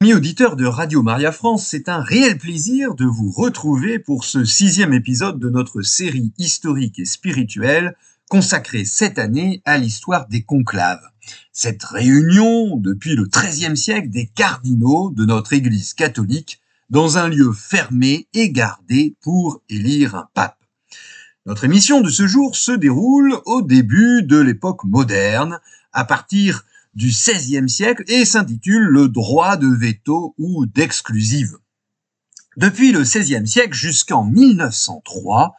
Amis auditeurs de Radio Maria France, c'est un réel plaisir de vous retrouver pour ce sixième épisode de notre série historique et spirituelle consacrée cette année à l'histoire des conclaves. Cette réunion, depuis le XIIIe siècle, des cardinaux de notre Église catholique dans un lieu fermé et gardé pour élire un pape. Notre émission de ce jour se déroule au début de l'époque moderne, à partir du XVIe siècle et s'intitule Le droit de veto ou d'exclusive. Depuis le XVIe siècle jusqu'en 1903,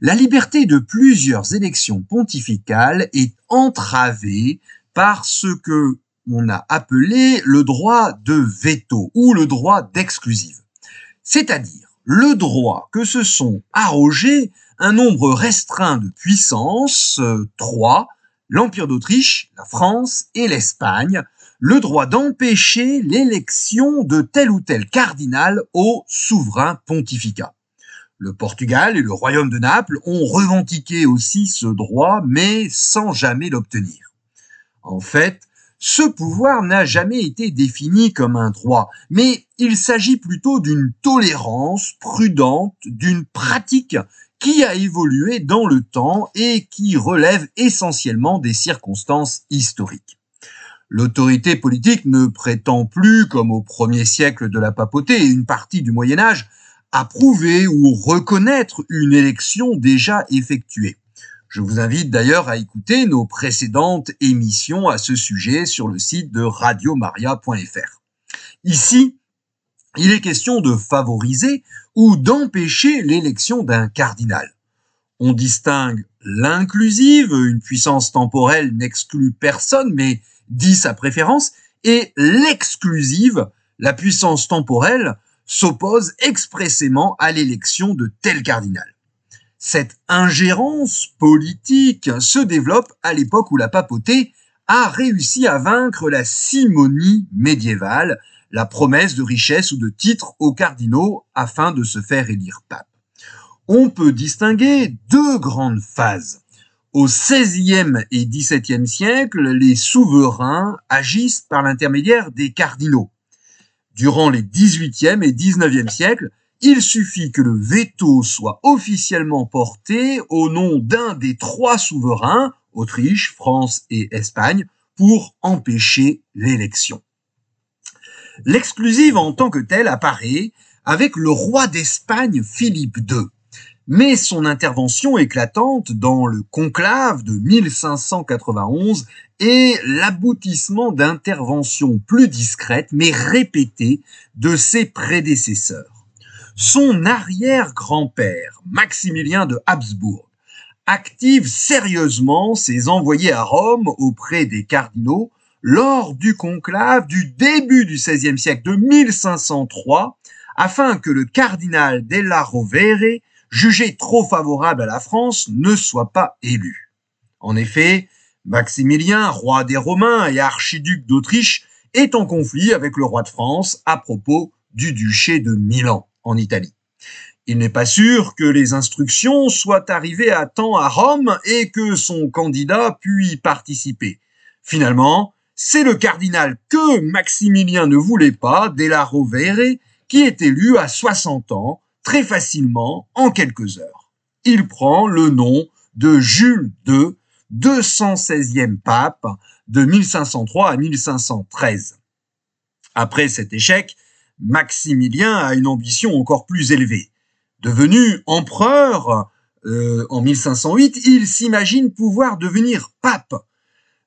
la liberté de plusieurs élections pontificales est entravée par ce que on a appelé le droit de veto ou le droit d'exclusive. C'est-à-dire le droit que se sont arrogés un nombre restreint de puissances, euh, trois, l'Empire d'Autriche, la France et l'Espagne, le droit d'empêcher l'élection de tel ou tel cardinal au souverain pontificat. Le Portugal et le royaume de Naples ont revendiqué aussi ce droit, mais sans jamais l'obtenir. En fait, ce pouvoir n'a jamais été défini comme un droit, mais il s'agit plutôt d'une tolérance prudente, d'une pratique qui a évolué dans le temps et qui relève essentiellement des circonstances historiques. L'autorité politique ne prétend plus, comme au premier siècle de la papauté et une partie du Moyen Âge, approuver ou reconnaître une élection déjà effectuée. Je vous invite d'ailleurs à écouter nos précédentes émissions à ce sujet sur le site de radiomaria.fr. Ici, il est question de favoriser ou d'empêcher l'élection d'un cardinal. On distingue l'inclusive, une puissance temporelle n'exclut personne mais dit sa préférence, et l'exclusive, la puissance temporelle, s'oppose expressément à l'élection de tel cardinal. Cette ingérence politique se développe à l'époque où la papauté a réussi à vaincre la simonie médiévale, la promesse de richesse ou de titre aux cardinaux afin de se faire élire pape. On peut distinguer deux grandes phases. Au XVIe et XVIIe siècle, les souverains agissent par l'intermédiaire des cardinaux. Durant les XVIIIe et XIXe siècles, il suffit que le veto soit officiellement porté au nom d'un des trois souverains, Autriche, France et Espagne, pour empêcher l'élection. L'exclusive en tant que telle apparaît avec le roi d'Espagne Philippe II. Mais son intervention éclatante dans le conclave de 1591 est l'aboutissement d'interventions plus discrètes mais répétées de ses prédécesseurs. Son arrière-grand-père, Maximilien de Habsbourg, active sérieusement ses envoyés à Rome auprès des cardinaux lors du conclave du début du XVIe siècle de 1503 afin que le cardinal della Rovere, jugé trop favorable à la France, ne soit pas élu. En effet, Maximilien, roi des Romains et archiduc d'Autriche, est en conflit avec le roi de France à propos du duché de Milan en Italie. Il n'est pas sûr que les instructions soient arrivées à temps à Rome et que son candidat puisse y participer. Finalement, c'est le cardinal que Maximilien ne voulait pas, Della Rovere, qui est élu à 60 ans, très facilement, en quelques heures. Il prend le nom de Jules II, 216e pape, de 1503 à 1513. Après cet échec, Maximilien a une ambition encore plus élevée. Devenu empereur euh, en 1508, il s'imagine pouvoir devenir pape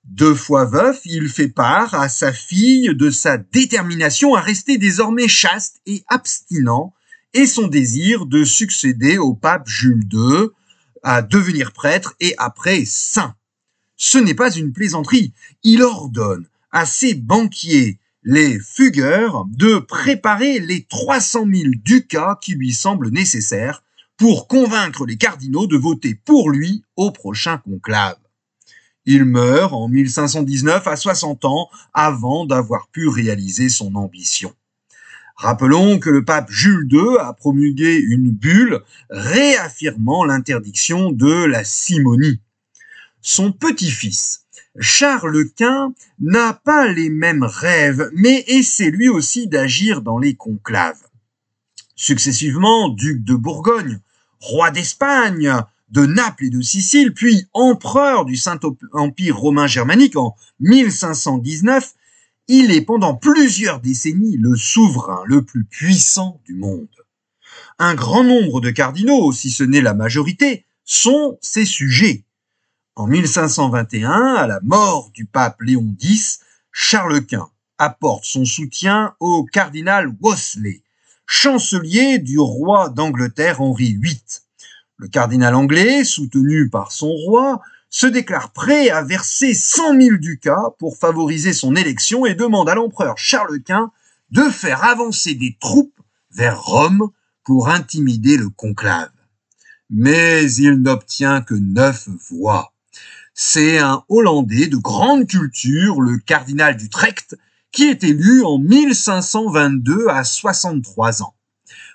deux fois veuf, il fait part à sa fille de sa détermination à rester désormais chaste et abstinent et son désir de succéder au pape Jules II, à devenir prêtre et après saint. Ce n'est pas une plaisanterie. Il ordonne à ses banquiers, les fugueurs, de préparer les 300 000 ducats qui lui semblent nécessaires pour convaincre les cardinaux de voter pour lui au prochain conclave. Il meurt en 1519 à 60 ans avant d'avoir pu réaliser son ambition. Rappelons que le pape Jules II a promulgué une bulle réaffirmant l'interdiction de la simonie. Son petit-fils, Charles Quint n'a pas les mêmes rêves, mais essaie lui aussi d'agir dans les conclaves. Successivement, duc de Bourgogne, roi d'Espagne, de Naples et de Sicile, puis empereur du Saint-Empire romain germanique en 1519, il est pendant plusieurs décennies le souverain le plus puissant du monde. Un grand nombre de cardinaux, si ce n'est la majorité, sont ses sujets. En 1521, à la mort du pape Léon X, Charles Quint apporte son soutien au cardinal Wolsey, chancelier du roi d'Angleterre Henri VIII. Le cardinal anglais, soutenu par son roi, se déclare prêt à verser 100 000 ducats pour favoriser son élection et demande à l'empereur Charles Quint de faire avancer des troupes vers Rome pour intimider le conclave. Mais il n'obtient que neuf voix. C'est un Hollandais de grande culture, le cardinal d'Utrecht, qui est élu en 1522 à 63 ans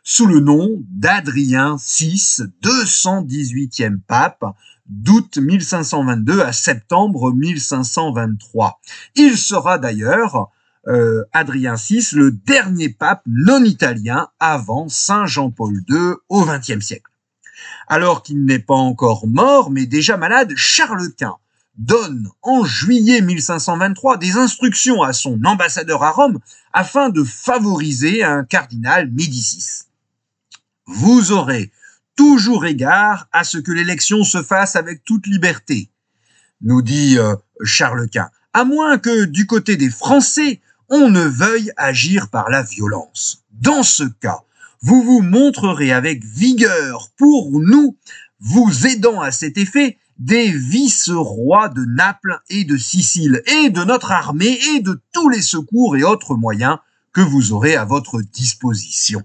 sous le nom d'Adrien VI, 218e pape, d'août 1522 à septembre 1523. Il sera d'ailleurs, euh, Adrien VI, le dernier pape non italien avant Saint Jean-Paul II au XXe siècle. Alors qu'il n'est pas encore mort, mais déjà malade, Charles Quint donne en juillet 1523 des instructions à son ambassadeur à Rome afin de favoriser un cardinal Médicis vous aurez toujours égard à ce que l'élection se fasse avec toute liberté, nous dit euh, Charles Quint, à moins que du côté des Français, on ne veuille agir par la violence. Dans ce cas, vous vous montrerez avec vigueur pour nous, vous aidant à cet effet, des vice-rois de Naples et de Sicile, et de notre armée, et de tous les secours et autres moyens que vous aurez à votre disposition.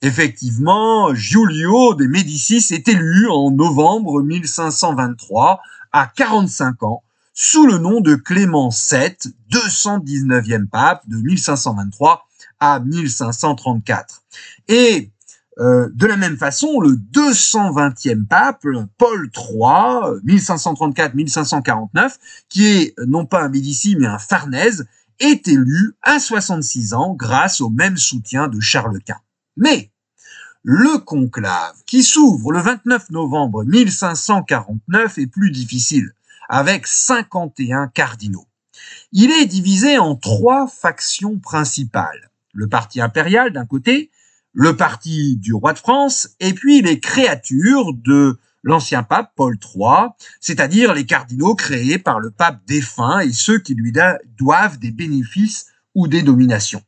Effectivement, Giulio de Médicis est élu en novembre 1523 à 45 ans sous le nom de Clément VII, 219e pape de 1523 à 1534. Et euh, de la même façon, le 220e pape, Paul III, 1534-1549, qui est non pas un Médicis mais un Farnèse, est élu à 66 ans grâce au même soutien de Charles Quint. Mais le conclave qui s'ouvre le 29 novembre 1549 est plus difficile, avec 51 cardinaux. Il est divisé en trois factions principales. Le parti impérial d'un côté, le parti du roi de France, et puis les créatures de l'ancien pape Paul III, c'est-à-dire les cardinaux créés par le pape défunt et ceux qui lui doivent des bénéfices ou des dominations.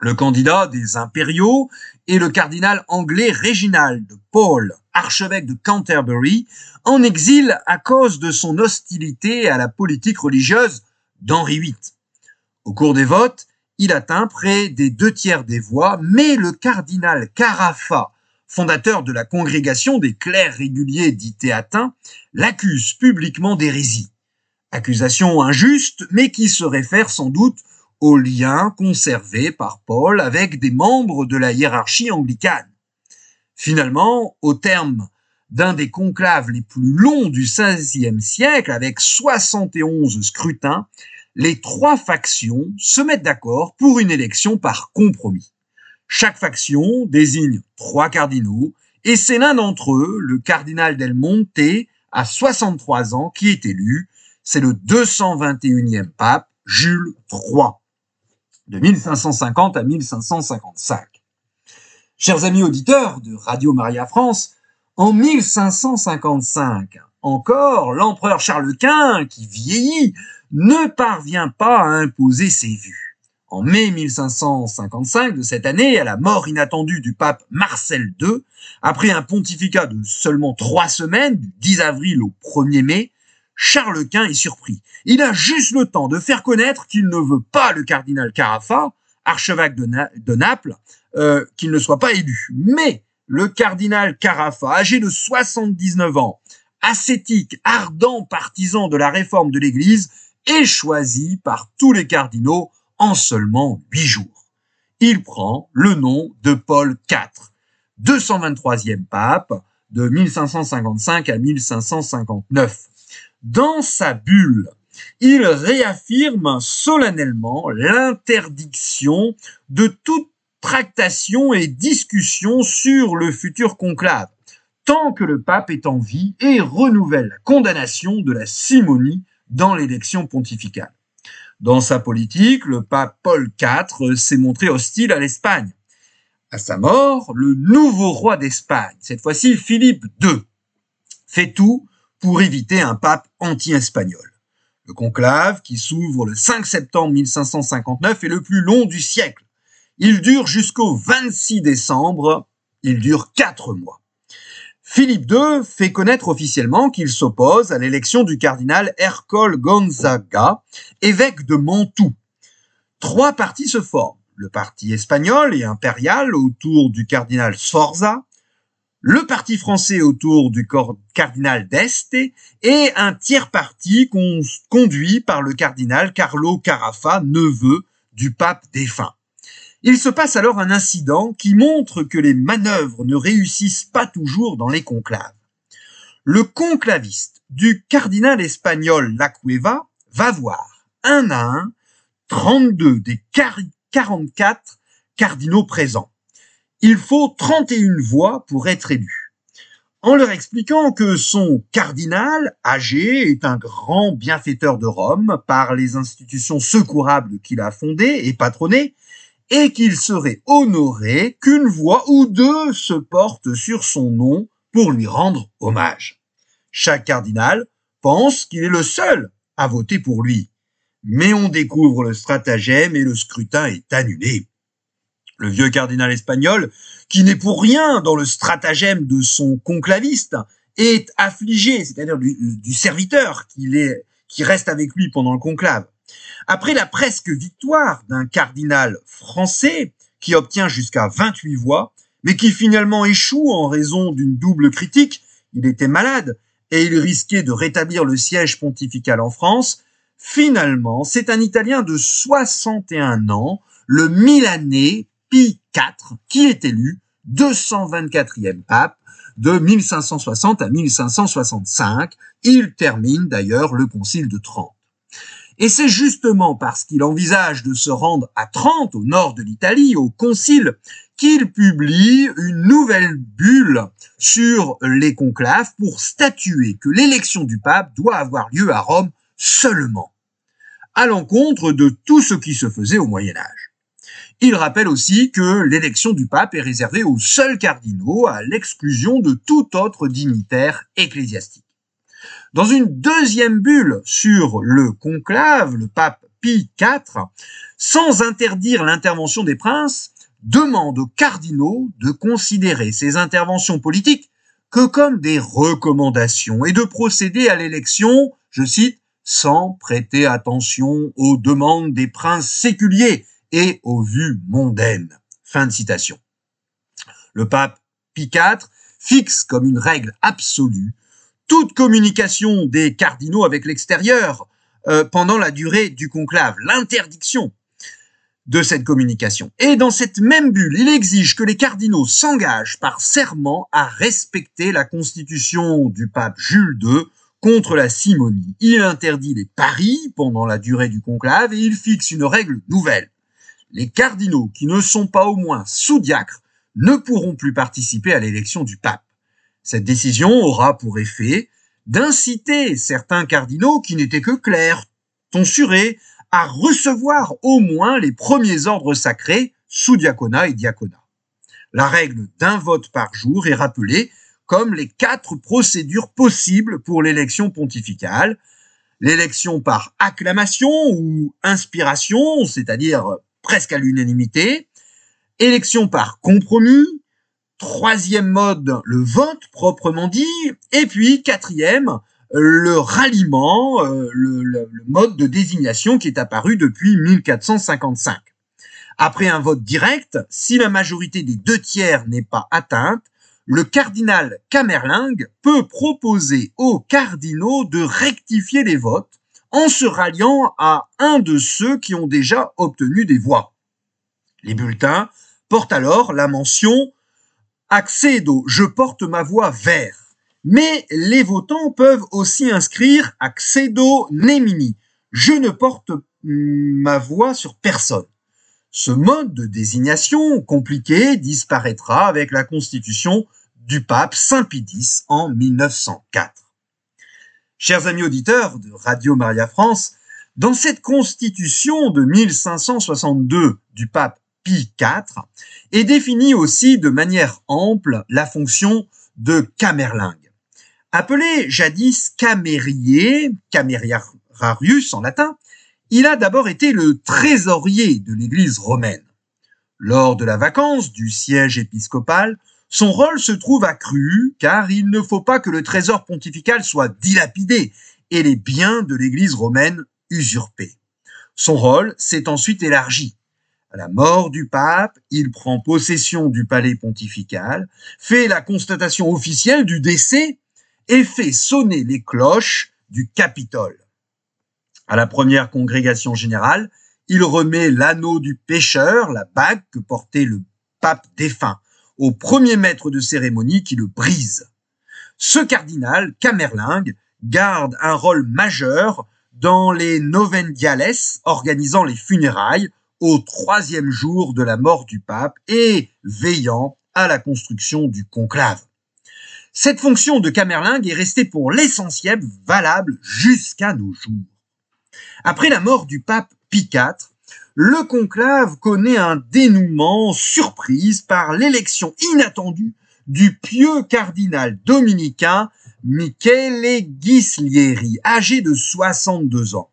Le candidat des impériaux est le cardinal anglais Réginald Paul, archevêque de Canterbury, en exil à cause de son hostilité à la politique religieuse d'Henri VIII. Au cours des votes, il atteint près des deux tiers des voix, mais le cardinal Carafa, fondateur de la congrégation des clercs réguliers dits théatins, l'accuse publiquement d'hérésie. Accusation injuste, mais qui se réfère sans doute aux liens conservés par Paul avec des membres de la hiérarchie anglicane. Finalement, au terme d'un des conclaves les plus longs du XVIe siècle, avec 71 scrutins, les trois factions se mettent d'accord pour une élection par compromis. Chaque faction désigne trois cardinaux, et c'est l'un d'entre eux, le cardinal del Monte, à 63 ans, qui est élu. C'est le 221e pape, Jules III de 1550 à 1555. Chers amis auditeurs de Radio Maria France, en 1555, encore, l'empereur Charles Quint, qui vieillit, ne parvient pas à imposer ses vues. En mai 1555 de cette année, à la mort inattendue du pape Marcel II, après un pontificat de seulement trois semaines, du 10 avril au 1er mai, Charles Quint est surpris. Il a juste le temps de faire connaître qu'il ne veut pas le cardinal Carafa, archevêque de, Naples, euh, qu'il ne soit pas élu. Mais le cardinal Carafa, âgé de 79 ans, ascétique, ardent partisan de la réforme de l'Église, est choisi par tous les cardinaux en seulement huit jours. Il prend le nom de Paul IV, 223e pape de 1555 à 1559. Dans sa bulle, il réaffirme solennellement l'interdiction de toute tractation et discussion sur le futur conclave, tant que le pape est en vie et renouvelle la condamnation de la simonie dans l'élection pontificale. Dans sa politique, le pape Paul IV s'est montré hostile à l'Espagne. À sa mort, le nouveau roi d'Espagne, cette fois-ci Philippe II, fait tout pour éviter un pape anti-espagnol. Le conclave, qui s'ouvre le 5 septembre 1559, est le plus long du siècle. Il dure jusqu'au 26 décembre, il dure quatre mois. Philippe II fait connaître officiellement qu'il s'oppose à l'élection du cardinal Ercole Gonzaga, évêque de Mantoue. Trois partis se forment. Le parti espagnol et impérial autour du cardinal Sforza, le parti français autour du cardinal d'Este et un tiers parti conduit par le cardinal Carlo Carafa, neveu du pape défunt. Il se passe alors un incident qui montre que les manœuvres ne réussissent pas toujours dans les conclaves. Le conclaviste du cardinal espagnol Lacueva va voir un à un 32 des 44 cardinaux présents. Il faut 31 voix pour être élu. En leur expliquant que son cardinal, âgé, est un grand bienfaiteur de Rome par les institutions secourables qu'il a fondées et patronnées, et qu'il serait honoré qu'une voix ou deux se portent sur son nom pour lui rendre hommage. Chaque cardinal pense qu'il est le seul à voter pour lui. Mais on découvre le stratagème et le scrutin est annulé. Le vieux cardinal espagnol, qui n'est pour rien dans le stratagème de son conclaviste, est affligé, c'est-à-dire du, serviteur qui, est, qui reste avec lui pendant le conclave. Après la presque victoire d'un cardinal français qui obtient jusqu'à 28 voix, mais qui finalement échoue en raison d'une double critique, il était malade et il risquait de rétablir le siège pontifical en France, finalement, c'est un Italien de 61 ans, le Milanais Pie IV, qui est élu 224e pape de 1560 à 1565. Il termine d'ailleurs le concile de Trente. Et c'est justement parce qu'il envisage de se rendre à Trente, au nord de l'Italie, au concile, qu'il publie une nouvelle bulle sur les conclaves pour statuer que l'élection du pape doit avoir lieu à Rome seulement, à l'encontre de tout ce qui se faisait au Moyen Âge. Il rappelle aussi que l'élection du pape est réservée aux seuls cardinaux, à l'exclusion de tout autre dignitaire ecclésiastique. Dans une deuxième bulle sur le conclave, le pape Pie IV, sans interdire l'intervention des princes, demande aux cardinaux de considérer ces interventions politiques que comme des recommandations et de procéder à l'élection, je cite, sans prêter attention aux demandes des princes séculiers et aux vues mondaines. Fin de citation. Le pape Pie IV fixe comme une règle absolue toute communication des cardinaux avec l'extérieur euh, pendant la durée du conclave, l'interdiction de cette communication. Et dans cette même bulle, il exige que les cardinaux s'engagent par serment à respecter la constitution du pape Jules II contre la simonie. Il interdit les paris pendant la durée du conclave et il fixe une règle nouvelle. Les cardinaux qui ne sont pas au moins sous-diacres ne pourront plus participer à l'élection du pape. Cette décision aura pour effet d'inciter certains cardinaux qui n'étaient que clercs, tonsurés, à recevoir au moins les premiers ordres sacrés sous diaconat et diaconat. La règle d'un vote par jour est rappelée comme les quatre procédures possibles pour l'élection pontificale. L'élection par acclamation ou inspiration, c'est-à-dire presque à l'unanimité, élection par compromis, Troisième mode, le vote proprement dit. Et puis quatrième, le ralliement, euh, le, mode de désignation qui est apparu depuis 1455. Après un vote direct, si la majorité des deux tiers n'est pas atteinte, le cardinal Camerlingue peut proposer aux cardinaux de rectifier les votes en se ralliant à un de ceux qui ont déjà obtenu des voix. Les bulletins portent alors la mention Accedo, je porte ma voix vers. Mais les votants peuvent aussi inscrire Accedo Nemini. Je ne porte ma voix sur personne. Ce mode de désignation compliqué disparaîtra avec la constitution du pape Saint Pie X en 1904. Chers amis auditeurs de Radio Maria France, dans cette constitution de 1562 du pape Pie IV est définie aussi de manière ample la fonction de camerlingue. Appelé jadis camérier, camerarius en latin, il a d'abord été le trésorier de l'Église romaine. Lors de la vacance du siège épiscopal, son rôle se trouve accru car il ne faut pas que le trésor pontifical soit dilapidé et les biens de l'Église romaine usurpés. Son rôle s'est ensuite élargi. À la mort du pape, il prend possession du palais pontifical, fait la constatation officielle du décès et fait sonner les cloches du Capitole. À la première congrégation générale, il remet l'anneau du pécheur, la bague que portait le pape défunt, au premier maître de cérémonie qui le brise. Ce cardinal, Camerlingue, garde un rôle majeur dans les novendiales organisant les funérailles au troisième jour de la mort du pape et veillant à la construction du conclave. Cette fonction de Camerlingue est restée pour l'essentiel valable jusqu'à nos jours. Après la mort du pape Pie IV, le conclave connaît un dénouement surprise par l'élection inattendue du pieux cardinal dominicain Michele Ghislieri, âgé de 62 ans.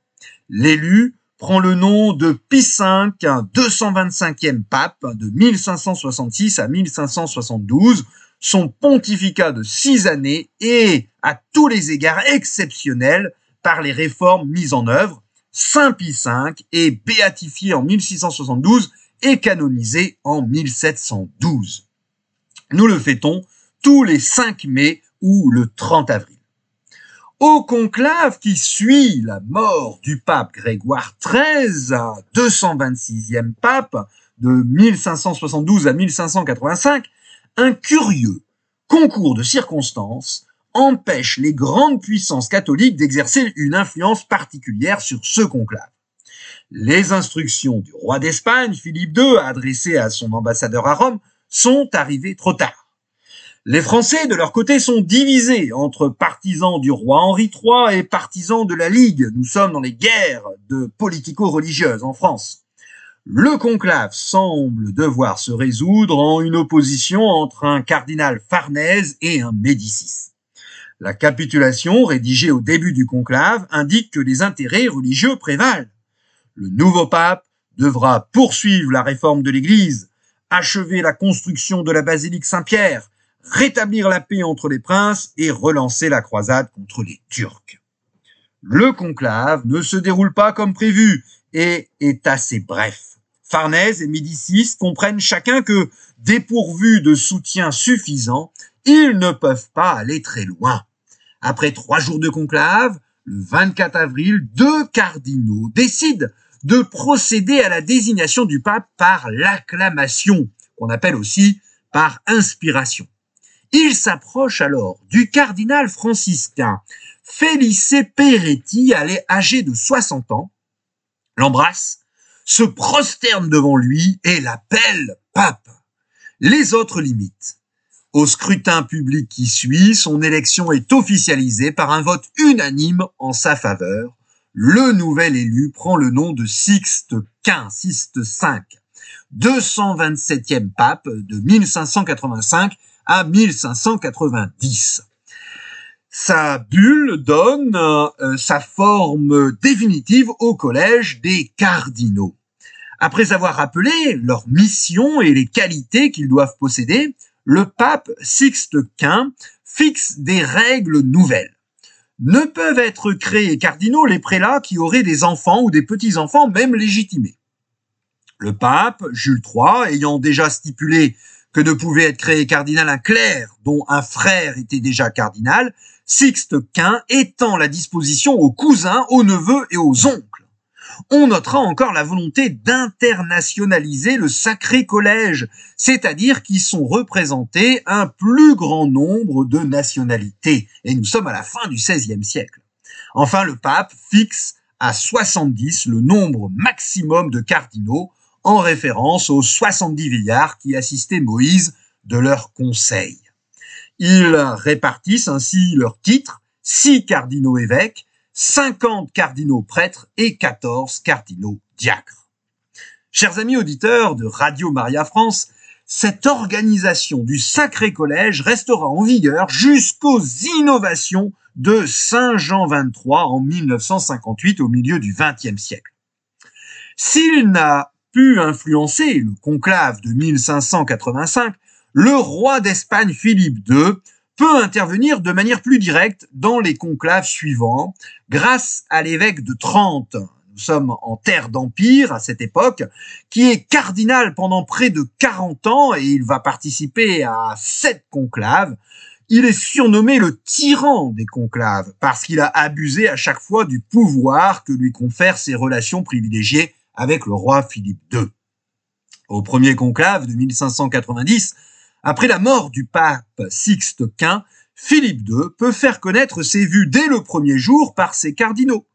L'élu prend le nom de Pie V, 225e pape de 1566 à 1572. Son pontificat de six années est à tous les égards exceptionnel par les réformes mises en œuvre, Saint Pie V est béatifié en 1672 et canonisé en 1712. Nous le fêtons tous les 5 mai ou le 30 avril. Au conclave qui suit la mort du pape Grégoire XIII, 226e pape de 1572 à 1585, un curieux concours de circonstances empêche les grandes puissances catholiques d'exercer une influence particulière sur ce conclave. Les instructions du roi d'Espagne, Philippe II, adressées à son ambassadeur à Rome, sont arrivées trop tard. Les Français, de leur côté, sont divisés entre partisans du roi Henri III et partisans de la Ligue. Nous sommes dans les guerres de politico-religieuses en France. Le conclave semble devoir se résoudre en une opposition entre un cardinal Farnèse et un Médicis. La capitulation, rédigée au début du conclave, indique que les intérêts religieux prévalent. Le nouveau pape devra poursuivre la réforme de l'Église, achever la construction de la basilique Saint-Pierre, rétablir la paix entre les princes et relancer la croisade contre les Turcs. Le conclave ne se déroule pas comme prévu et est assez bref. Farnèse et Médicis comprennent chacun que, dépourvus de soutien suffisant, ils ne peuvent pas aller très loin. Après trois jours de conclave, le 24 avril, deux cardinaux décident de procéder à la désignation du pape par l'acclamation, qu'on appelle aussi par inspiration. Il s'approche alors du cardinal franciscain Felice Peretti, âgé de 60 ans, l'embrasse, se prosterne devant lui et l'appelle pape. Les autres limites. Au scrutin public qui suit, son élection est officialisée par un vote unanime en sa faveur. Le nouvel élu prend le nom de Sixte Quint, Sixte V, 227e pape de 1585 à 1590. Sa bulle donne euh, sa forme définitive au collège des cardinaux. Après avoir rappelé leur mission et les qualités qu'ils doivent posséder, le pape Sixte Quint fixe des règles nouvelles. Ne peuvent être créés cardinaux les prélats qui auraient des enfants ou des petits-enfants même légitimés. Le pape, Jules III, ayant déjà stipulé que ne pouvait être créé cardinal un clerc dont un frère était déjà cardinal, Sixte Quint étend la disposition aux cousins, aux neveux et aux oncles. On notera encore la volonté d'internationaliser le Sacré Collège, c'est-à-dire qu'ils sont représentés un plus grand nombre de nationalités. Et nous sommes à la fin du XVIe siècle. Enfin, le pape fixe à 70 le nombre maximum de cardinaux en référence aux 70 vieillards qui assistaient Moïse de leur conseil. Ils répartissent ainsi leurs titres, 6 cardinaux évêques, 50 cardinaux prêtres et 14 cardinaux diacres. Chers amis auditeurs de Radio Maria France, cette organisation du Sacré Collège restera en vigueur jusqu'aux innovations de Saint Jean XXIII en 1958 au milieu du XXe siècle. S'il n'a pu influencer le conclave de 1585, le roi d'Espagne Philippe II peut intervenir de manière plus directe dans les conclaves suivants grâce à l'évêque de Trente. Nous sommes en terre d'empire à cette époque, qui est cardinal pendant près de 40 ans et il va participer à sept conclaves. Il est surnommé le tyran des conclaves parce qu'il a abusé à chaque fois du pouvoir que lui confèrent ses relations privilégiées avec le roi Philippe II. Au premier conclave de 1590, après la mort du pape Sixte Quint, Philippe II peut faire connaître ses vues dès le premier jour par ses cardinaux.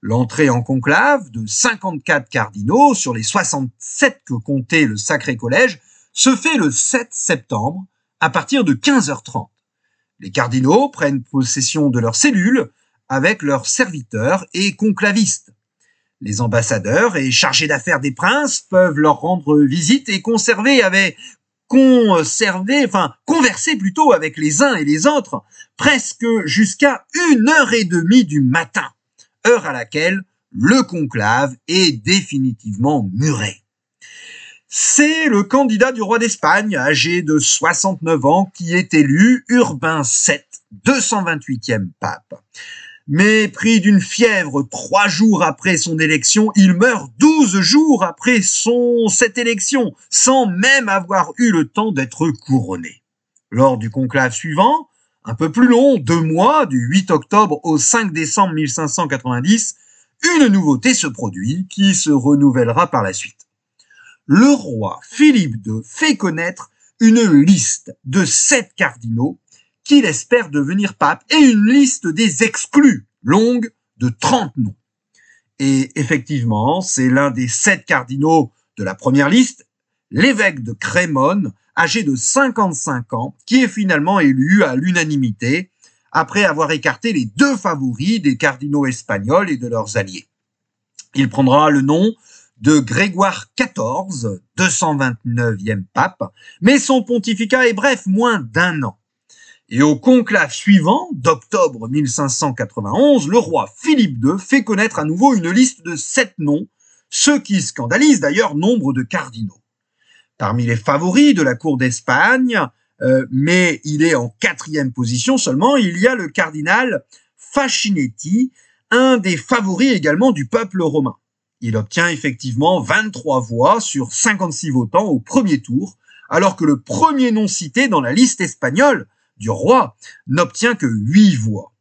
L'entrée en conclave de 54 cardinaux sur les 67 que comptait le Sacré Collège se fait le 7 septembre à partir de 15h30. Les cardinaux prennent possession de leurs cellules avec leurs serviteurs et conclavistes. Les ambassadeurs et chargés d'affaires des princes peuvent leur rendre visite et conserver avec conserver, enfin converser plutôt avec les uns et les autres, presque jusqu'à une heure et demie du matin, heure à laquelle le conclave est définitivement muré. C'est le candidat du roi d'Espagne, âgé de 69 ans, qui est élu Urbain VII, 228e pape mais pris d'une fièvre trois jours après son élection, il meurt douze jours après cette élection, sans même avoir eu le temps d'être couronné. Lors du conclave suivant, un peu plus long, deux mois, du 8 octobre au 5 décembre 1590, une nouveauté se produit qui se renouvellera par la suite. Le roi Philippe II fait connaître une liste de sept cardinaux qu'il espère devenir pape et une liste des exclus, longue de 30 noms. Et effectivement, c'est l'un des sept cardinaux de la première liste, l'évêque de Crémone, âgé de 55 ans, qui est finalement élu à l'unanimité après avoir écarté les deux favoris des cardinaux espagnols et de leurs alliés. Il prendra le nom de Grégoire XIV, 229e pape, mais son pontificat est bref, moins d'un an. Et au conclave suivant, d'octobre 1591, le roi Philippe II fait connaître à nouveau une liste de sept noms, ce qui scandalise d'ailleurs nombre de cardinaux. Parmi les favoris de la cour d'Espagne, euh, mais il est en quatrième position seulement, il y a le cardinal Fascinetti, un des favoris également du peuple romain. Il obtient effectivement 23 voix sur 56 votants au premier tour, alors que le premier nom cité dans la liste espagnole, du roi n'obtient que huit voix.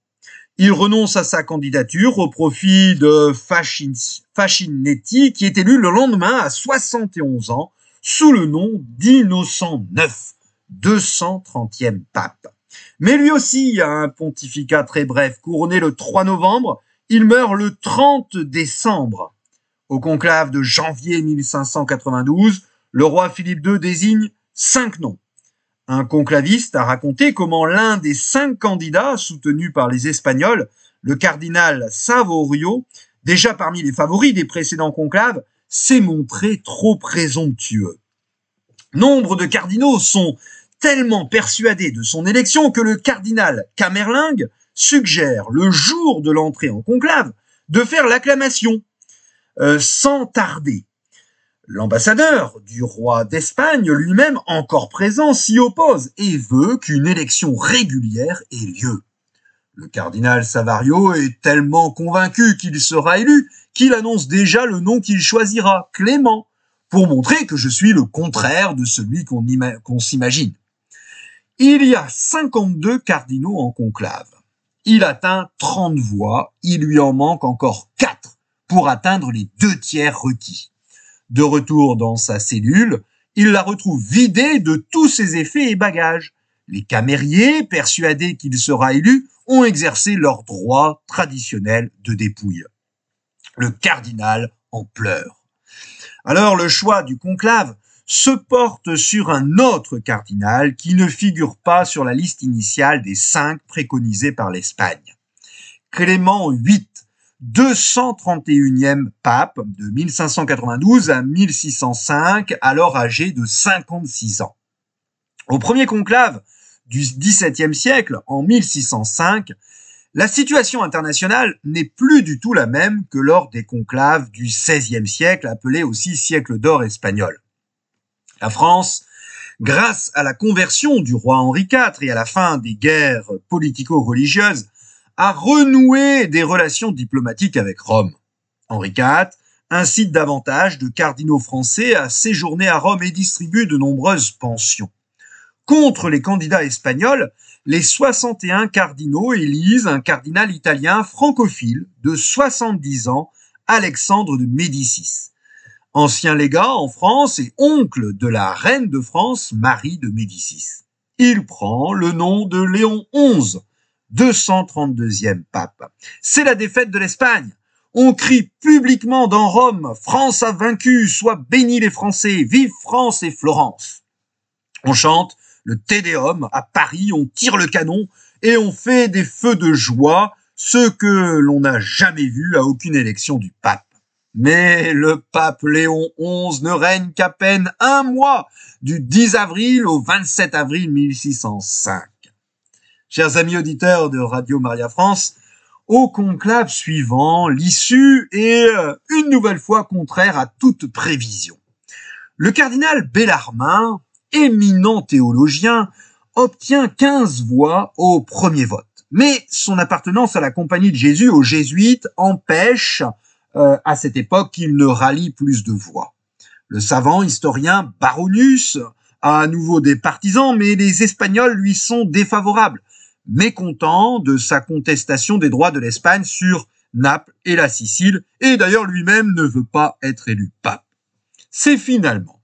Il renonce à sa candidature au profit de Fascinetti, qui est élu le lendemain à 71 ans sous le nom d'Innocent IX, 230e pape. Mais lui aussi a un pontificat très bref, couronné le 3 novembre, il meurt le 30 décembre. Au conclave de janvier 1592, le roi Philippe II désigne cinq noms. Un conclaviste a raconté comment l'un des cinq candidats soutenus par les Espagnols, le cardinal Savorio, déjà parmi les favoris des précédents conclaves, s'est montré trop présomptueux. Nombre de cardinaux sont tellement persuadés de son élection que le cardinal Camerlingue suggère, le jour de l'entrée en conclave, de faire l'acclamation, euh, sans tarder. L'ambassadeur du roi d'Espagne lui-même, encore présent, s'y oppose et veut qu'une élection régulière ait lieu. Le cardinal Savario est tellement convaincu qu'il sera élu qu'il annonce déjà le nom qu'il choisira, Clément, pour montrer que je suis le contraire de celui qu'on s'imagine. Il y a 52 cardinaux en conclave. Il atteint 30 voix, il lui en manque encore 4 pour atteindre les deux tiers requis. De retour dans sa cellule, il la retrouve vidée de tous ses effets et bagages. Les camériers, persuadés qu'il sera élu, ont exercé leur droit traditionnel de dépouille. Le cardinal en pleure. Alors le choix du conclave se porte sur un autre cardinal qui ne figure pas sur la liste initiale des cinq préconisés par l'Espagne. Clément VIII, 231e pape de 1592 à 1605, alors âgé de 56 ans. Au premier conclave du XVIIe siècle, en 1605, la situation internationale n'est plus du tout la même que lors des conclaves du XVIe siècle, appelé aussi siècle d'or espagnol. La France, grâce à la conversion du roi Henri IV et à la fin des guerres politico-religieuses, a renoué des relations diplomatiques avec Rome. Henri IV incite davantage de cardinaux français à séjourner à Rome et distribue de nombreuses pensions. Contre les candidats espagnols, les 61 cardinaux élisent un cardinal italien francophile de 70 ans, Alexandre de Médicis, ancien légat en France et oncle de la reine de France, Marie de Médicis. Il prend le nom de Léon XI, 232e pape. C'est la défaite de l'Espagne. On crie publiquement dans Rome, France a vaincu, soit béni les Français, vive France et Florence. On chante le Tédéum à Paris, on tire le canon et on fait des feux de joie, ce que l'on n'a jamais vu à aucune élection du pape. Mais le pape Léon XI ne règne qu'à peine un mois, du 10 avril au 27 avril 1605. Chers amis auditeurs de Radio Maria France, au conclave suivant, l'issue est euh, une nouvelle fois contraire à toute prévision. Le cardinal Bellarmin, éminent théologien, obtient 15 voix au premier vote. Mais son appartenance à la compagnie de Jésus aux jésuites empêche euh, à cette époque qu'il ne rallie plus de voix. Le savant historien Baronius a à nouveau des partisans, mais les Espagnols lui sont défavorables, mécontent de sa contestation des droits de l'Espagne sur Naples et la Sicile, et d'ailleurs lui-même ne veut pas être élu pape. C'est finalement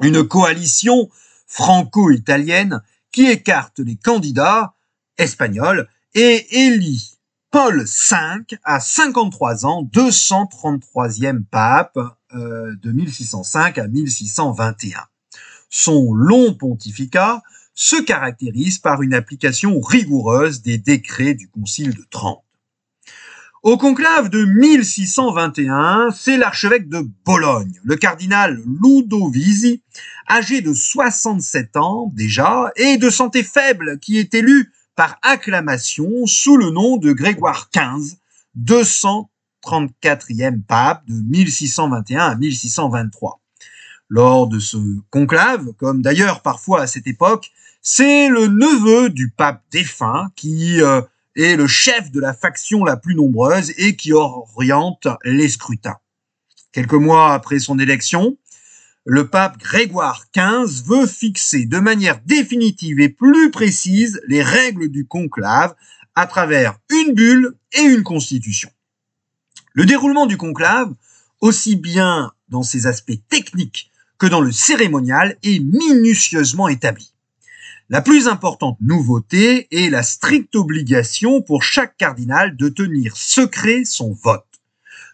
une coalition franco-italienne qui écarte les candidats espagnols et élit Paul V à 53 ans, 233e pape euh, de 1605 à 1621. Son long pontificat se caractérise par une application rigoureuse des décrets du Concile de Trente. Au conclave de 1621, c'est l'archevêque de Bologne, le cardinal Ludovisi, âgé de 67 ans déjà et de santé faible, qui est élu par acclamation sous le nom de Grégoire XV, 234e pape de 1621 à 1623. Lors de ce conclave, comme d'ailleurs parfois à cette époque, c'est le neveu du pape défunt qui euh, est le chef de la faction la plus nombreuse et qui oriente les scrutins. Quelques mois après son élection, le pape Grégoire XV veut fixer de manière définitive et plus précise les règles du conclave à travers une bulle et une constitution. Le déroulement du conclave, aussi bien dans ses aspects techniques que dans le cérémonial, est minutieusement établi. La plus importante nouveauté est la stricte obligation pour chaque cardinal de tenir secret son vote.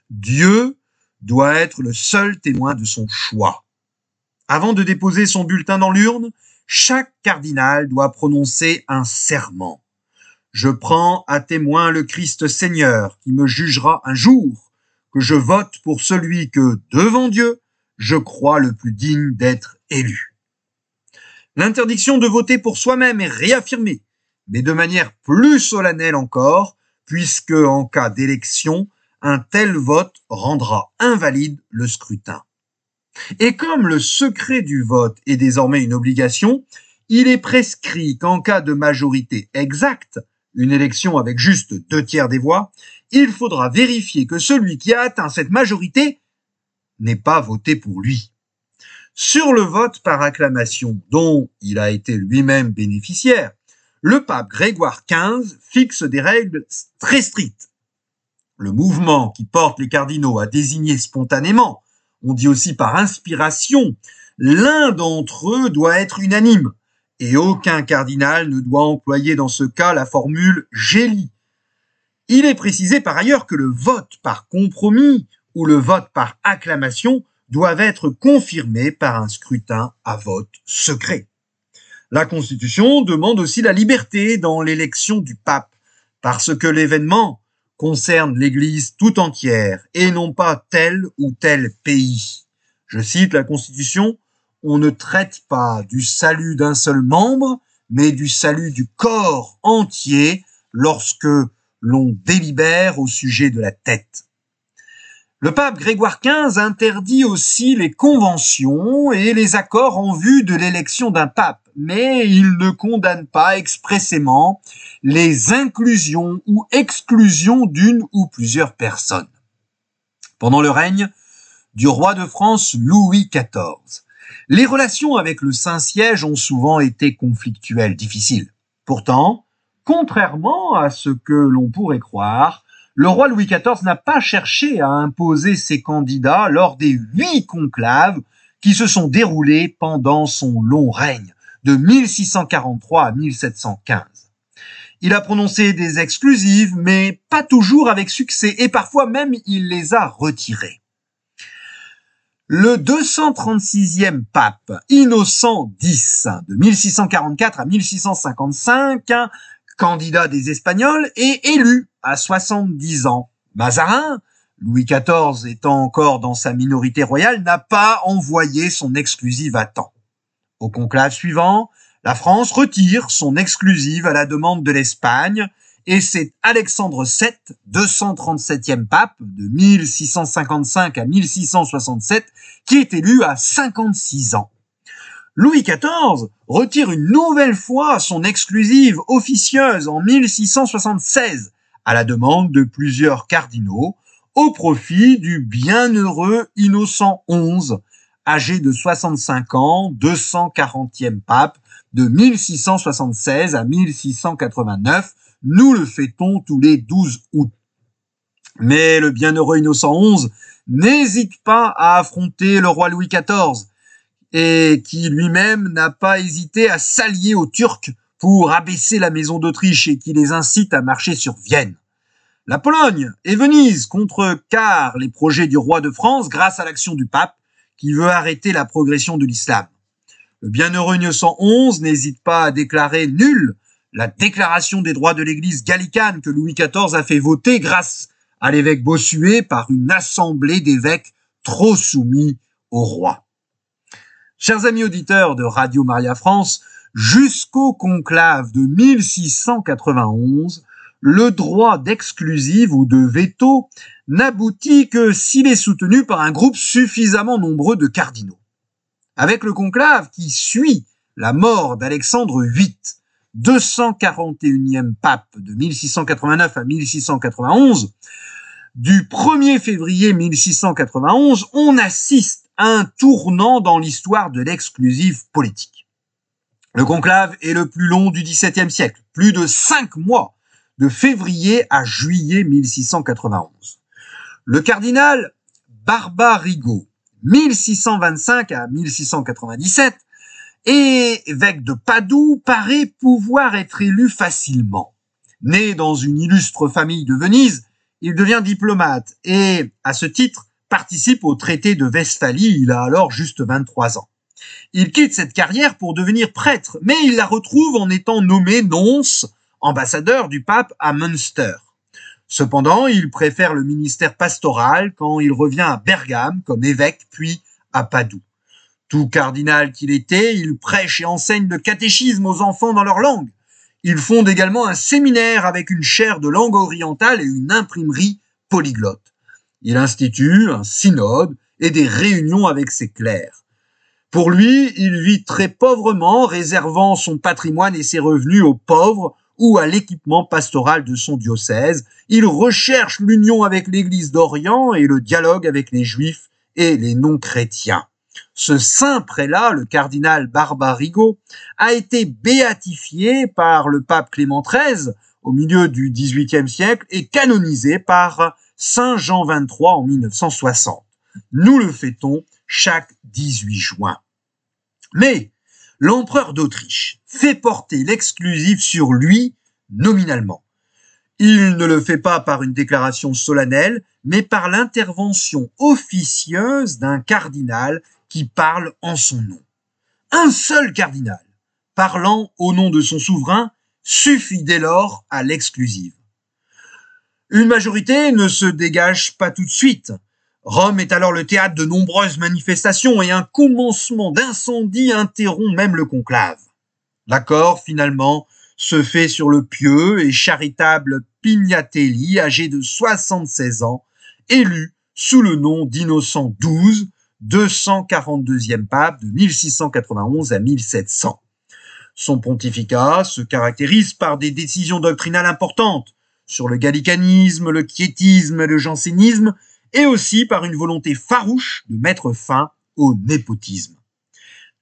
Dieu doit être le seul témoin de son choix. Avant de déposer son bulletin dans l'urne, chaque cardinal doit prononcer un serment. Je prends à témoin le Christ Seigneur qui me jugera un jour que je vote pour celui que, devant Dieu, je crois le plus digne d'être élu. L'interdiction de voter pour soi-même est réaffirmée, mais de manière plus solennelle encore, puisque en cas d'élection, un tel vote rendra invalide le scrutin. Et comme le secret du vote est désormais une obligation, il est prescrit qu'en cas de majorité exacte, une élection avec juste deux tiers des voix, il faudra vérifier que celui qui a atteint cette majorité n'ait pas voté pour lui. Sur le vote par acclamation dont il a été lui-même bénéficiaire, le pape Grégoire XV fixe des règles très strictes. le mouvement qui porte les cardinaux à désigner spontanément, on dit aussi par inspiration, l'un d'entre eux doit être unanime, et aucun cardinal ne doit employer dans ce cas la formule gélie. Il est précisé par ailleurs que le vote par compromis ou le vote par acclamation doivent être confirmés par un scrutin à vote secret. La Constitution demande aussi la liberté dans l'élection du pape, parce que l'événement concerne l'Église tout entière et non pas tel ou tel pays. Je cite la Constitution, on ne traite pas du salut d'un seul membre, mais du salut du corps entier lorsque l'on délibère au sujet de la tête. Le pape Grégoire XV interdit aussi les conventions et les accords en vue de l'élection d'un pape, mais il ne condamne pas expressément les inclusions ou exclusions d'une ou plusieurs personnes. Pendant le règne du roi de France Louis XIV, les relations avec le Saint-Siège ont souvent été conflictuelles, difficiles. Pourtant, contrairement à ce que l'on pourrait croire, le roi Louis XIV n'a pas cherché à imposer ses candidats lors des huit conclaves qui se sont déroulés pendant son long règne, de 1643 à 1715. Il a prononcé des exclusives, mais pas toujours avec succès, et parfois même il les a retirées. Le 236e pape, Innocent X, de 1644 à 1655, candidat des Espagnols, est élu à 70 ans. Mazarin, Louis XIV étant encore dans sa minorité royale, n'a pas envoyé son exclusive à temps. Au conclave suivant, la France retire son exclusive à la demande de l'Espagne et c'est Alexandre VII, 237e pape de 1655 à 1667, qui est élu à 56 ans. Louis XIV retire une nouvelle fois son exclusive officieuse en 1676 à la demande de plusieurs cardinaux au profit du bienheureux Innocent XI, âgé de 65 ans, 240e pape de 1676 à 1689. Nous le fêtons tous les 12 août. Mais le bienheureux Innocent XI n'hésite pas à affronter le roi Louis XIV et qui lui-même n'a pas hésité à s'allier aux Turcs pour abaisser la maison d'Autriche et qui les incite à marcher sur Vienne. La Pologne et Venise contrecarrent les projets du roi de France grâce à l'action du pape qui veut arrêter la progression de l'islam. Le bienheureux Innocent XI n'hésite pas à déclarer nulle la déclaration des droits de l'Église gallicane que Louis XIV a fait voter grâce à l'évêque Bossuet par une assemblée d'évêques trop soumis au roi. Chers amis auditeurs de Radio Maria France, jusqu'au conclave de 1691, le droit d'exclusive ou de veto n'aboutit que s'il est soutenu par un groupe suffisamment nombreux de cardinaux. Avec le conclave qui suit la mort d'Alexandre VIII, 241e pape de 1689 à 1691, du 1er février 1691, on assiste un tournant dans l'histoire de l'exclusive politique. Le conclave est le plus long du XVIIe siècle, plus de cinq mois, de février à juillet 1691. Le cardinal Barbarigo, 1625 à 1697, évêque de Padoue, paraît pouvoir être élu facilement. Né dans une illustre famille de Venise, il devient diplomate et, à ce titre, participe au traité de Westphalie, il a alors juste 23 ans. Il quitte cette carrière pour devenir prêtre, mais il la retrouve en étant nommé nonce, ambassadeur du pape à Münster. Cependant, il préfère le ministère pastoral quand il revient à Bergame comme évêque, puis à Padoue. Tout cardinal qu'il était, il prêche et enseigne le catéchisme aux enfants dans leur langue. Il fonde également un séminaire avec une chaire de langue orientale et une imprimerie polyglotte. Il institue un synode et des réunions avec ses clercs. Pour lui, il vit très pauvrement, réservant son patrimoine et ses revenus aux pauvres ou à l'équipement pastoral de son diocèse. Il recherche l'union avec l'Église d'Orient et le dialogue avec les Juifs et les non-chrétiens. Ce saint prélat, le cardinal Barbarigo, a été béatifié par le pape Clément XIII au milieu du XVIIIe siècle et canonisé par Saint Jean 23 en 1960. Nous le fêtons chaque 18 juin. Mais l'empereur d'Autriche fait porter l'exclusif sur lui nominalement. Il ne le fait pas par une déclaration solennelle, mais par l'intervention officieuse d'un cardinal qui parle en son nom. Un seul cardinal, parlant au nom de son souverain, suffit dès lors à l'exclusive. Une majorité ne se dégage pas tout de suite. Rome est alors le théâtre de nombreuses manifestations et un commencement d'incendie interrompt même le conclave. L'accord, finalement, se fait sur le pieux et charitable Pignatelli, âgé de 76 ans, élu sous le nom d'Innocent XII, 242e pape de 1691 à 1700. Son pontificat se caractérise par des décisions doctrinales importantes sur le gallicanisme, le quiétisme le jansénisme, et aussi par une volonté farouche de mettre fin au népotisme.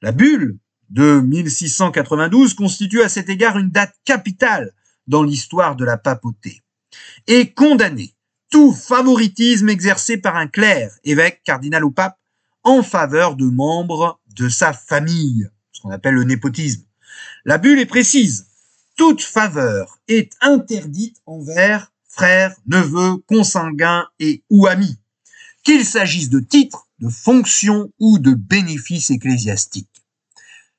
La bulle de 1692 constitue à cet égard une date capitale dans l'histoire de la papauté et condamner tout favoritisme exercé par un clerc, évêque, cardinal ou pape, en faveur de membres de sa famille, ce qu'on appelle le népotisme. La bulle est précise. Toute faveur est interdite envers frères, neveux, consanguins et ou amis, qu'il s'agisse de titres, de fonctions ou de bénéfices ecclésiastiques.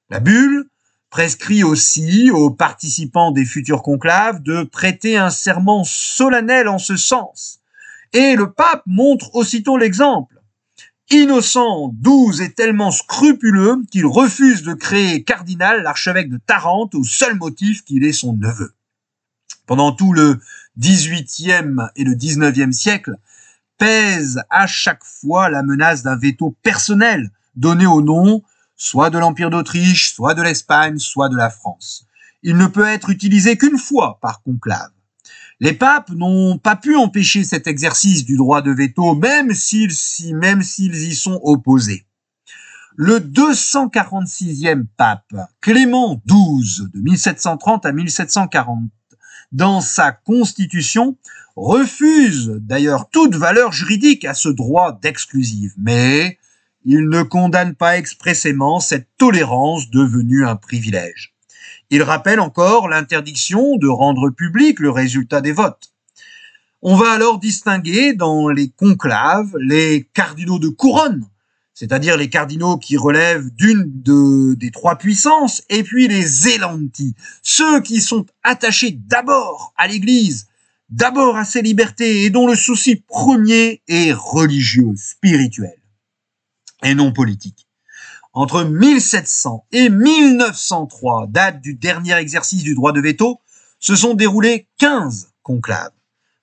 La bulle prescrit aussi aux participants des futurs conclaves de prêter un serment solennel en ce sens. Et le pape montre aussitôt l'exemple. Innocent XII est tellement scrupuleux qu'il refuse de créer cardinal l'archevêque de Tarente au seul motif qu'il est son neveu. Pendant tout le XVIIIe et le XIXe siècle, pèse à chaque fois la menace d'un veto personnel donné au nom soit de l'Empire d'Autriche, soit de l'Espagne, soit de la France. Il ne peut être utilisé qu'une fois par conclave. Les papes n'ont pas pu empêcher cet exercice du droit de veto, même s'ils, y sont opposés. Le 246e pape, Clément XII, de 1730 à 1740, dans sa constitution, refuse d'ailleurs toute valeur juridique à ce droit d'exclusive, mais il ne condamne pas expressément cette tolérance devenue un privilège. Il rappelle encore l'interdiction de rendre public le résultat des votes. On va alors distinguer dans les conclaves les cardinaux de couronne, c'est-à-dire les cardinaux qui relèvent d'une de, des trois puissances, et puis les élantis, ceux qui sont attachés d'abord à l'Église, d'abord à ses libertés, et dont le souci premier est religieux, spirituel, et non politique. Entre 1700 et 1903, date du dernier exercice du droit de veto, se sont déroulés 15 conclaves.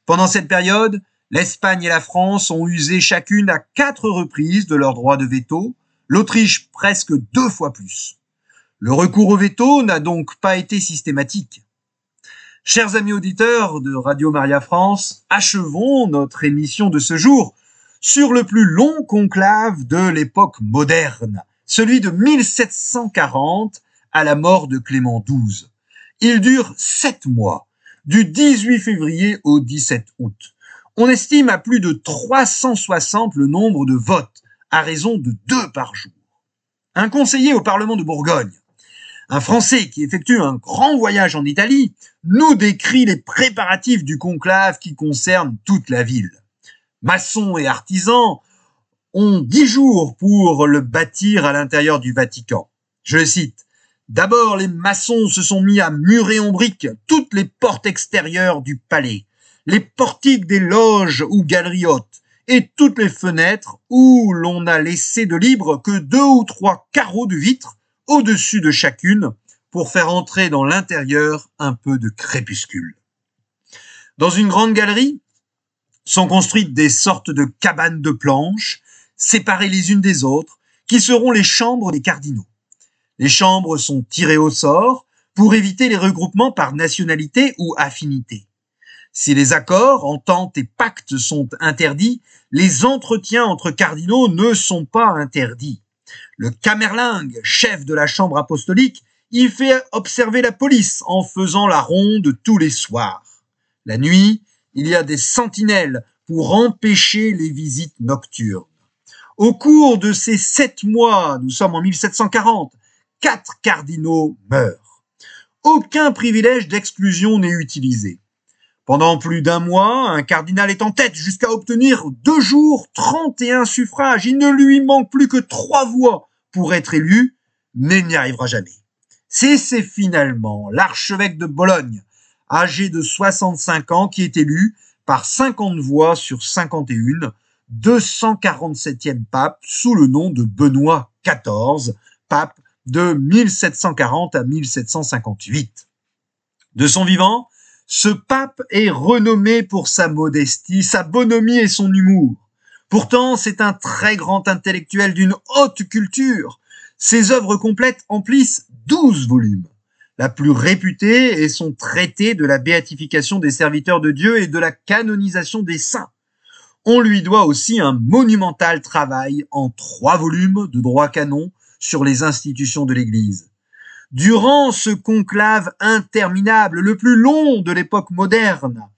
Pendant cette période, l'Espagne et la France ont usé chacune à quatre reprises de leur droit de veto, l'Autriche presque deux fois plus. Le recours au veto n'a donc pas été systématique. Chers amis auditeurs de Radio Maria France, achevons notre émission de ce jour sur le plus long conclave de l'époque moderne, celui de 1740 à la mort de Clément XII. Il dure sept mois, du 18 février au 17 août. On estime à plus de 360 le nombre de votes, à raison de deux par jour. Un conseiller au Parlement de Bourgogne, un Français qui effectue un grand voyage en Italie, nous décrit les préparatifs du conclave qui concerne toute la ville. Maçons et artisans ont dix jours pour le bâtir à l'intérieur du Vatican. Je cite. D'abord, les maçons se sont mis à murer en briques toutes les portes extérieures du palais, les portiques des loges ou galeries hautes, et toutes les fenêtres où l'on n'a laissé de libre que deux ou trois carreaux de vitres au-dessus de chacune pour faire entrer dans l'intérieur un peu de crépuscule. Dans une grande galerie sont construites des sortes de cabanes de planches séparées les unes des autres, qui seront les chambres des cardinaux. Les chambres sont tirées au sort pour éviter les regroupements par nationalité ou affinité. Si les accords, ententes et pactes sont interdits, les entretiens entre cardinaux ne sont pas interdits. Le camerlingue, chef de la chambre apostolique, y fait observer la police en faisant la ronde tous les soirs. La nuit, il y a des sentinelles pour empêcher les visites nocturnes. Au cours de ces sept mois, nous sommes en 1740, quatre cardinaux meurent. Aucun privilège d'exclusion n'est utilisé. Pendant plus d'un mois, un cardinal est en tête jusqu'à obtenir deux jours 31 suffrages. Il ne lui manque plus que trois voix pour être élu, mais il n'y arrivera jamais. C'est finalement l'archevêque de Bologne, âgé de 65 ans, qui est élu par 50 voix sur 51, 247e pape sous le nom de Benoît XIV, pape de 1740 à 1758. De son vivant, ce pape est renommé pour sa modestie, sa bonhomie et son humour. Pourtant, c'est un très grand intellectuel d'une haute culture. Ses œuvres complètes emplissent douze volumes. La plus réputée est son traité de la béatification des serviteurs de Dieu et de la canonisation des saints. On lui doit aussi un monumental travail en trois volumes de droit canon sur les institutions de l'Église. Durant ce conclave interminable, le plus long de l'époque moderne,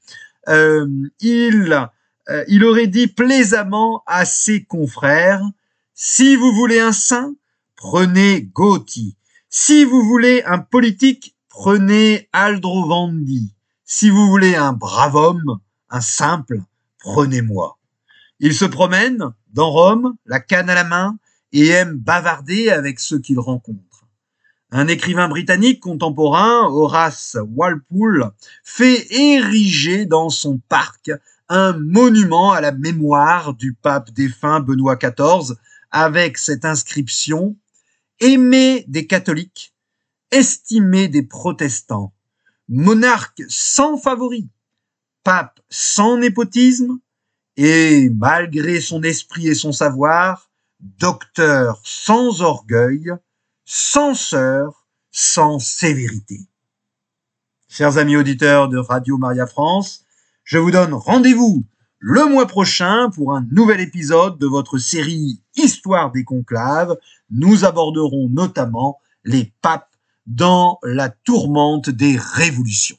euh, il, euh, il aurait dit plaisamment à ses confrères, si vous voulez un saint, prenez Gauthier. Si vous voulez un politique, prenez Aldrovandi. Si vous voulez un brave homme, un simple, prenez-moi. Il se promène dans Rome, la canne à la main, et aime bavarder avec ceux qu'il rencontre. Un écrivain britannique contemporain, Horace Walpole, fait ériger dans son parc un monument à la mémoire du pape défunt Benoît XIV avec cette inscription Aimé des catholiques, estimé des protestants, monarque sans favori, pape sans népotisme et malgré son esprit et son savoir, docteur sans orgueil, censeur sans sévérité. Chers amis auditeurs de Radio Maria France, je vous donne rendez-vous le mois prochain pour un nouvel épisode de votre série Histoire des conclaves. Nous aborderons notamment les papes dans la tourmente des révolutions.